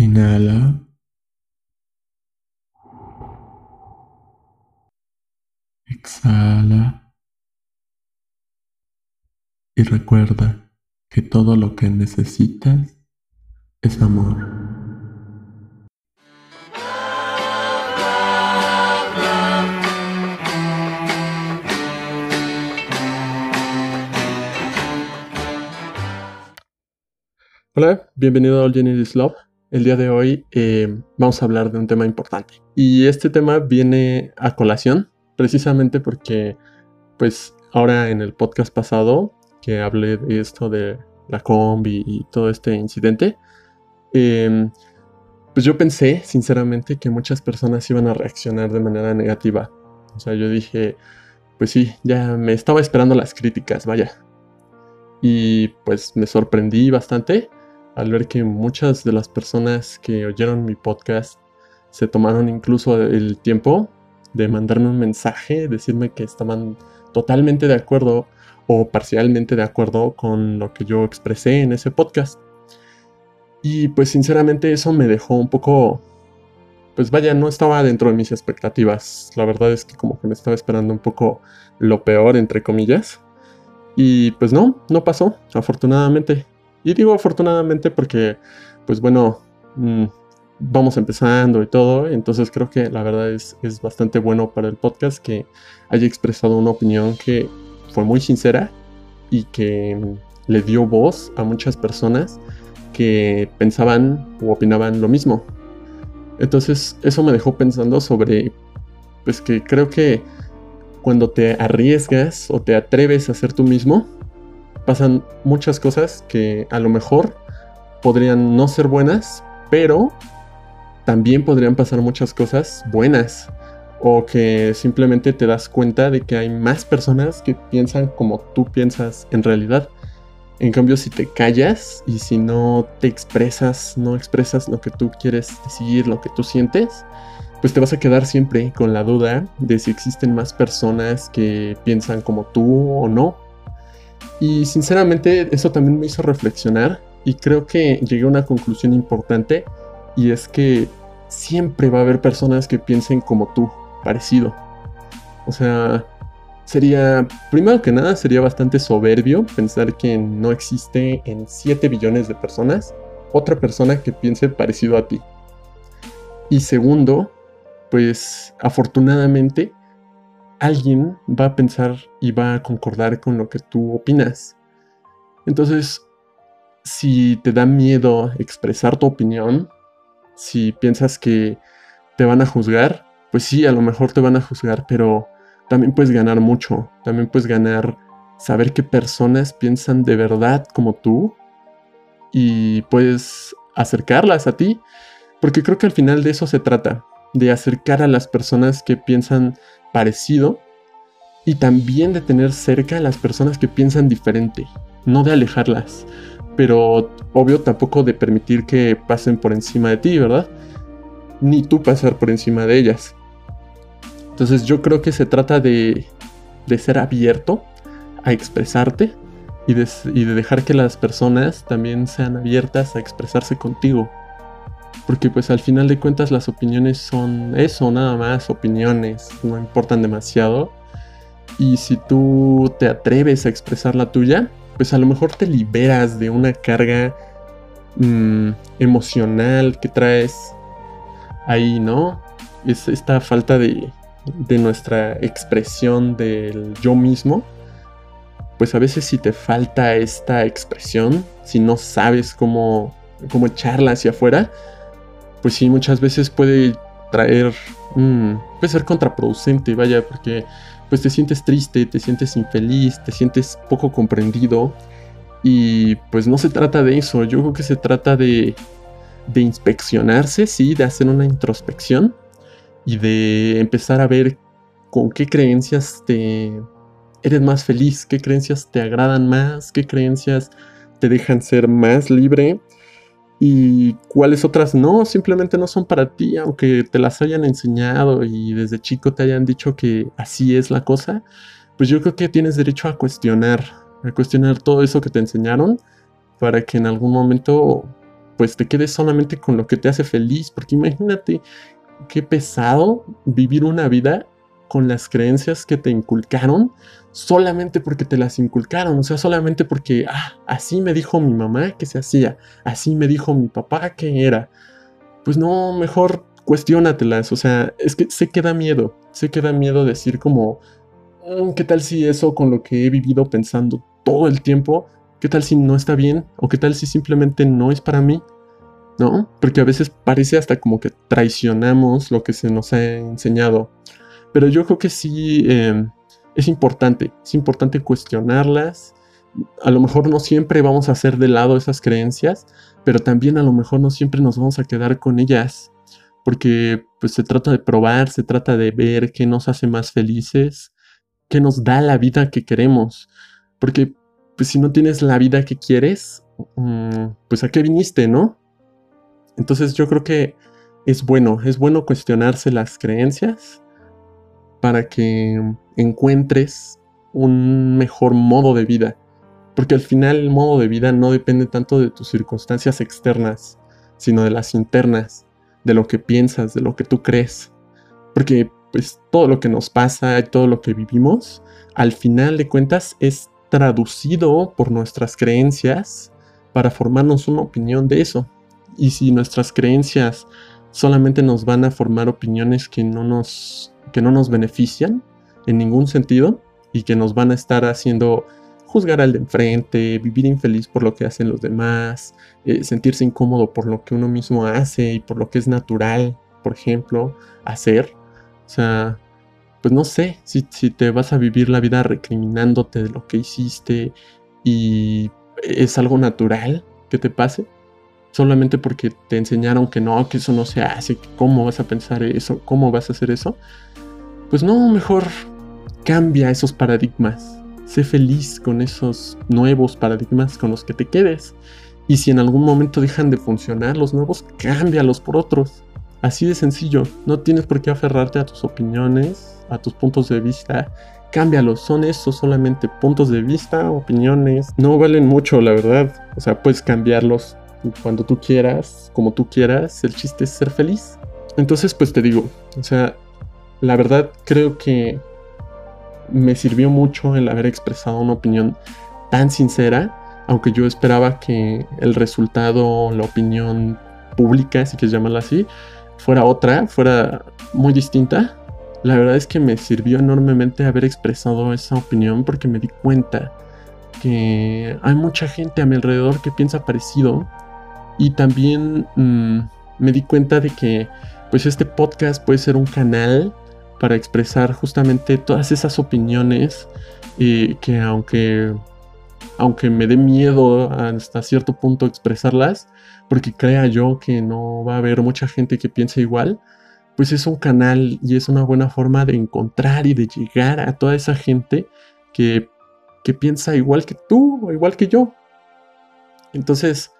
Inhala. Exhala. Y recuerda que todo lo que necesitas es amor. Hola, bienvenido a All Is Love. El día de hoy eh, vamos a hablar de un tema importante. Y este tema viene a colación precisamente porque, pues, ahora en el podcast pasado que hablé de esto de la combi y todo este incidente, em, pues yo pensé, sinceramente, que muchas personas iban a reaccionar de manera negativa. O sea, yo dije, pues sí, ya me estaba esperando las críticas, vaya. Y pues me sorprendí bastante al ver que muchas de las personas que oyeron mi podcast se tomaron incluso el tiempo de mandarme un mensaje, decirme que estaban totalmente de acuerdo o parcialmente de acuerdo con lo que yo expresé en ese podcast. Y pues sinceramente eso me dejó un poco, pues vaya, no estaba dentro de mis expectativas. La verdad es que como que me estaba esperando un poco lo peor, entre comillas. Y pues no, no pasó, afortunadamente. Y digo afortunadamente porque, pues bueno, mm, vamos empezando y todo, entonces creo que la verdad es, es bastante bueno para el podcast que haya expresado una opinión que fue muy sincera y que mm, le dio voz a muchas personas que pensaban o opinaban lo mismo. Entonces eso me dejó pensando sobre, pues que creo que cuando te arriesgas o te atreves a ser tú mismo, pasan muchas cosas que a lo mejor podrían no ser buenas, pero también podrían pasar muchas cosas buenas. O que simplemente te das cuenta de que hay más personas que piensan como tú piensas en realidad. En cambio, si te callas y si no te expresas, no expresas lo que tú quieres decir, lo que tú sientes, pues te vas a quedar siempre con la duda de si existen más personas que piensan como tú o no. Y sinceramente eso también me hizo reflexionar y creo que llegué a una conclusión importante y es que siempre va a haber personas que piensen como tú, parecido. O sea, sería, primero que nada, sería bastante soberbio pensar que no existe en 7 billones de personas otra persona que piense parecido a ti. Y segundo, pues afortunadamente alguien va a pensar y va a concordar con lo que tú opinas. Entonces, si te da miedo expresar tu opinión, si piensas que te van a juzgar, pues sí, a lo mejor te van a juzgar, pero también puedes ganar mucho. También puedes ganar saber qué personas piensan de verdad como tú y puedes acercarlas a ti, porque creo que al final de eso se trata, de acercar a las personas que piensan parecido y también de tener cerca a las personas que piensan diferente, no de alejarlas, pero obvio tampoco de permitir que pasen por encima de ti, ¿verdad? Ni tú pasar por encima de ellas. Entonces yo creo que se trata de, de ser abierto a expresarte y de, y de dejar que las personas también sean abiertas a expresarse contigo. Porque pues al final de cuentas las opiniones son eso, nada más, opiniones, no importan demasiado. Y si tú te atreves a expresar la tuya, pues a lo mejor te liberas de una carga mm, emocional que traes ahí, ¿no? Es esta falta de, de nuestra expresión del yo mismo. Pues a veces si te falta esta expresión, si no sabes cómo, cómo echarla hacia afuera, pues sí, muchas veces puede traer, mm, puede ser contraproducente, vaya, porque pues te sientes triste, te sientes infeliz, te sientes poco comprendido. Y pues no se trata de eso, yo creo que se trata de, de inspeccionarse, sí, de hacer una introspección y de empezar a ver con qué creencias te eres más feliz, qué creencias te agradan más, qué creencias te dejan ser más libre y cuáles otras no, simplemente no son para ti, aunque te las hayan enseñado y desde chico te hayan dicho que así es la cosa, pues yo creo que tienes derecho a cuestionar, a cuestionar todo eso que te enseñaron para que en algún momento pues te quedes solamente con lo que te hace feliz, porque imagínate qué pesado vivir una vida con las creencias que te inculcaron solamente porque te las inculcaron, o sea, solamente porque, ah, así me dijo mi mamá que se hacía, así me dijo mi papá que era. Pues no, mejor cuestiónatelas, o sea, es que sé que da miedo, sé que da miedo decir como, mm, ¿qué tal si eso con lo que he vivido pensando todo el tiempo, qué tal si no está bien? ¿O qué tal si simplemente no es para mí? ¿No? Porque a veces parece hasta como que traicionamos lo que se nos ha enseñado. Pero yo creo que sí em, es importante, es importante cuestionarlas. A lo mejor no siempre vamos a hacer de lado esas creencias, pero también a lo mejor no siempre nos vamos a quedar con ellas, porque pues se trata de probar, se trata de ver qué nos hace más felices, qué nos da la vida que queremos, porque pues si no tienes la vida que quieres, mm, pues a qué viniste, ¿no? Entonces yo creo que es bueno, es bueno cuestionarse las creencias para que encuentres un mejor modo de vida. Porque al final el modo de vida no depende tanto de tus circunstancias externas, sino de las internas, de lo que piensas, de lo que tú crees. Porque pues todo lo que nos pasa y todo lo que vivimos, al final de cuentas es traducido por nuestras creencias para formarnos una opinión de eso. Y si nuestras creencias solamente nos van a formar opiniones que no nos que no nos benefician en ningún sentido y que nos van a estar haciendo juzgar al de enfrente, vivir infeliz por lo que hacen los demás, eh, sentirse incómodo por lo que uno mismo hace y por lo que es natural, por ejemplo, hacer. O sea, pues no sé, si, si te vas a vivir la vida recriminándote de lo que hiciste y es algo natural que te pase, solamente porque te enseñaron que no, que eso no se hace, cómo vas a pensar eso, cómo vas a hacer eso, pues no, mejor cambia esos paradigmas. Sé feliz con esos nuevos paradigmas con los que te quedes. Y si en algún momento dejan de funcionar los nuevos, cámbialos por otros. Así de sencillo. No tienes por qué aferrarte a tus opiniones, a tus puntos de vista. Cámbialos. Son esos solamente puntos de vista, opiniones. No valen mucho, la verdad. O sea, puedes cambiarlos cuando tú quieras, como tú quieras. El chiste es ser feliz. Entonces, pues te digo, o sea, la verdad creo que me sirvió mucho el haber expresado una opinión tan sincera, aunque yo esperaba que el resultado, la opinión pública, si quieres llamarla así, fuera otra, fuera muy distinta. La verdad es que me sirvió enormemente haber expresado esa opinión porque me di cuenta que hay mucha gente a mi alrededor que piensa parecido y también mm, me di cuenta de que pues este podcast puede ser un canal para expresar justamente todas esas opiniones y que aunque, aunque me dé miedo hasta cierto punto expresarlas, porque crea yo que no va a haber mucha gente que piense igual, pues es un canal y es una buena forma de encontrar y de llegar a toda esa gente que, que piensa igual que tú o igual que yo. Entonces,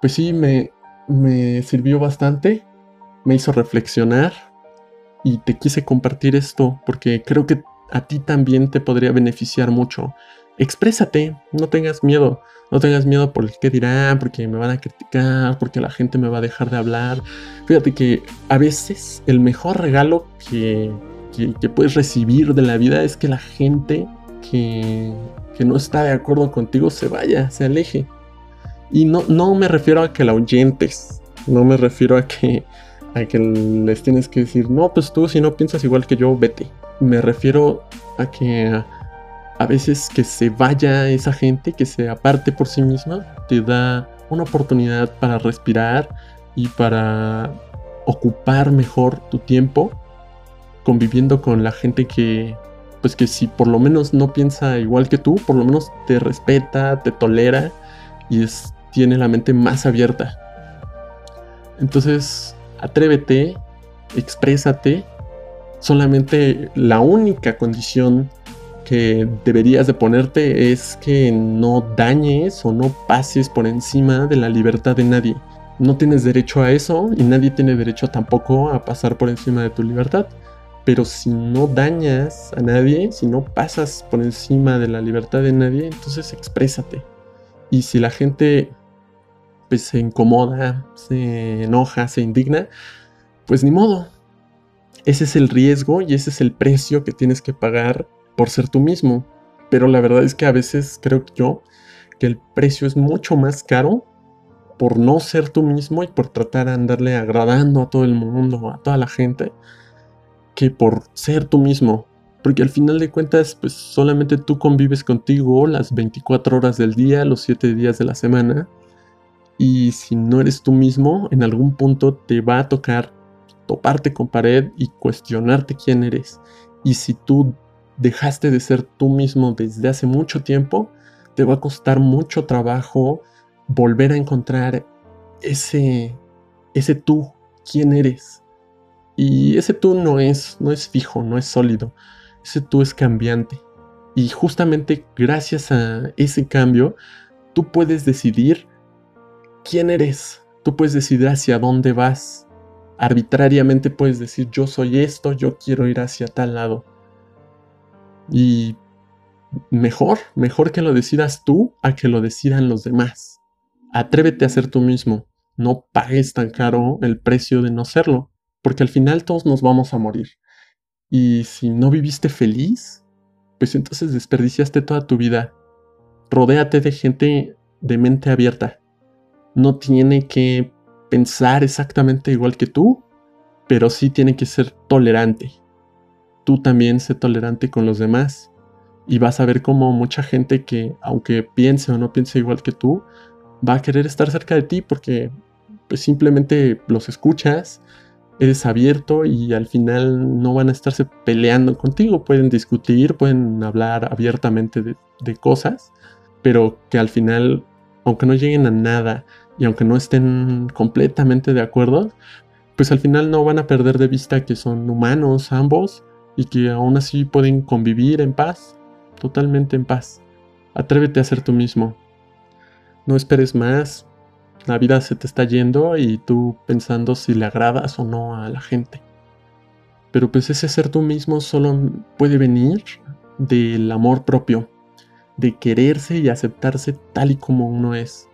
pues sí, me, me sirvió bastante, me hizo reflexionar y te quise compartir esto porque creo que a ti también te podría beneficiar mucho. Exprésate, no tengas miedo, no tengas miedo por el que dirán, porque me van a criticar, porque la gente me va a dejar de hablar. Fíjate que a veces el mejor regalo que, que, puedes recibir de la vida es que la gente que, que, no está de acuerdo contigo se vaya, se aleje. Y no, no me refiero a que la oyentes, no me refiero a que a que les tienes que decir, no, pues tú si no piensas igual que yo, vete. Me refiero a que a veces que se vaya esa gente, que se aparte por sí misma, te da una oportunidad para respirar y para ocupar mejor tu tiempo conviviendo con la gente que, pues que si por lo menos no piensa igual que tú, por lo menos te respeta, te tolera y es, tiene la mente más abierta. Entonces, atrévete, exprésate. Solamente la única condición que deberías de ponerte es que no dañes o no pases por encima de la libertad de nadie. No tienes derecho a eso y nadie tiene derecho tampoco a pasar por encima de tu libertad. Pero si no dañas a nadie, si no pasas por encima de la libertad de nadie, entonces exprésate. Y si la gente pues se incomoda, se enoja, se indigna, pues ni modo. Ese es el riesgo y ese es el precio que tienes que pagar por ser tú mismo. Pero la verdad es que a veces creo yo que el precio es mucho más caro por no ser tú mismo y por tratar de andarle agradando a todo el mundo, a toda la gente, que por ser tú mismo. Porque al final de cuentas, pues solamente tú convives contigo las 24 horas del día, los 7 días de la semana. Y si no eres tú mismo, en algún punto te va a tocar toparte con pared y cuestionarte quién eres. Y si tú dejaste de ser tú mismo desde hace mucho tiempo, te va a costar mucho trabajo volver a encontrar ese, ese tú, quién eres. Y ese tú no es, no es fijo, no es sólido. Ese tú es cambiante. Y justamente gracias a ese cambio, tú puedes decidir quién eres. Tú puedes decidir hacia dónde vas. Arbitrariamente puedes decir yo soy esto, yo quiero ir hacia tal lado. Y mejor, mejor que lo decidas tú a que lo decidan los demás. Atrévete a ser tú mismo. No pagues tan caro el precio de no serlo, porque al final todos nos vamos a morir. Y si no viviste feliz, pues entonces desperdiciaste toda tu vida. Rodéate de gente de mente abierta. No tiene que pensar exactamente igual que tú, pero sí tiene que ser tolerante. Tú también sé tolerante con los demás. Y vas a ver como mucha gente que, aunque piense o no piense igual que tú, va a querer estar cerca de ti porque pues, simplemente los escuchas, eres abierto y al final no van a estarse peleando contigo. Pueden discutir, pueden hablar abiertamente de cosas, pero que al final, aunque no lleguen a nada y aunque no estén completamente de acuerdo, pues al final no van a perder de vista que son humanos ambos y que aún así pueden convivir en paz, totalmente en paz. Atrévete a ser tú mismo. No esperes más, la vida se te está yendo y tú pensando si le agradas o no a la gente. Pero pues ese ser tú mismo solo puede venir del amor propio, de quererse y aceptarse tal y como uno es.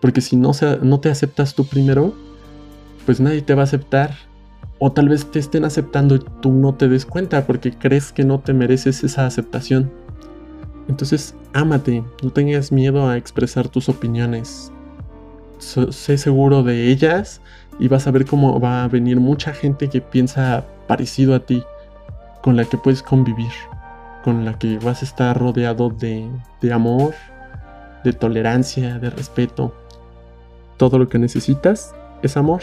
Porque si no, no te aceptas tú primero, pues nadie te va a aceptar. O tal vez te estén aceptando y tú no te des cuenta porque crees que no te mereces esa aceptación. Entonces, ámate, no tengas miedo a expresar tus opiniones, sé seguro de ellas y vas a ver cómo va a venir mucha gente que piensa parecido a ti, con la que puedes convivir, con la que vas a estar rodeado de, amor, de tolerancia, de respeto. Todo lo que necesitas es amor.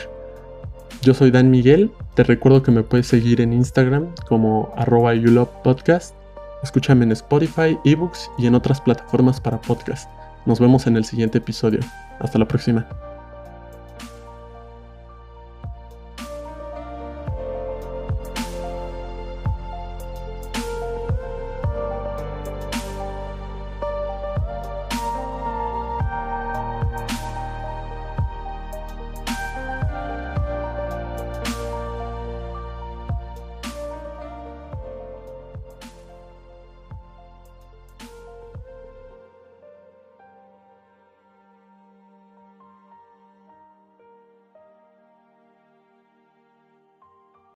Yo soy Dan Miguel, te recuerdo que me puedes seguir en Instagram como arroba podcast. Escúchame en Spotify, ebooks y en otras plataformas para podcast. Nos vemos en el siguiente episodio. Hasta la próxima.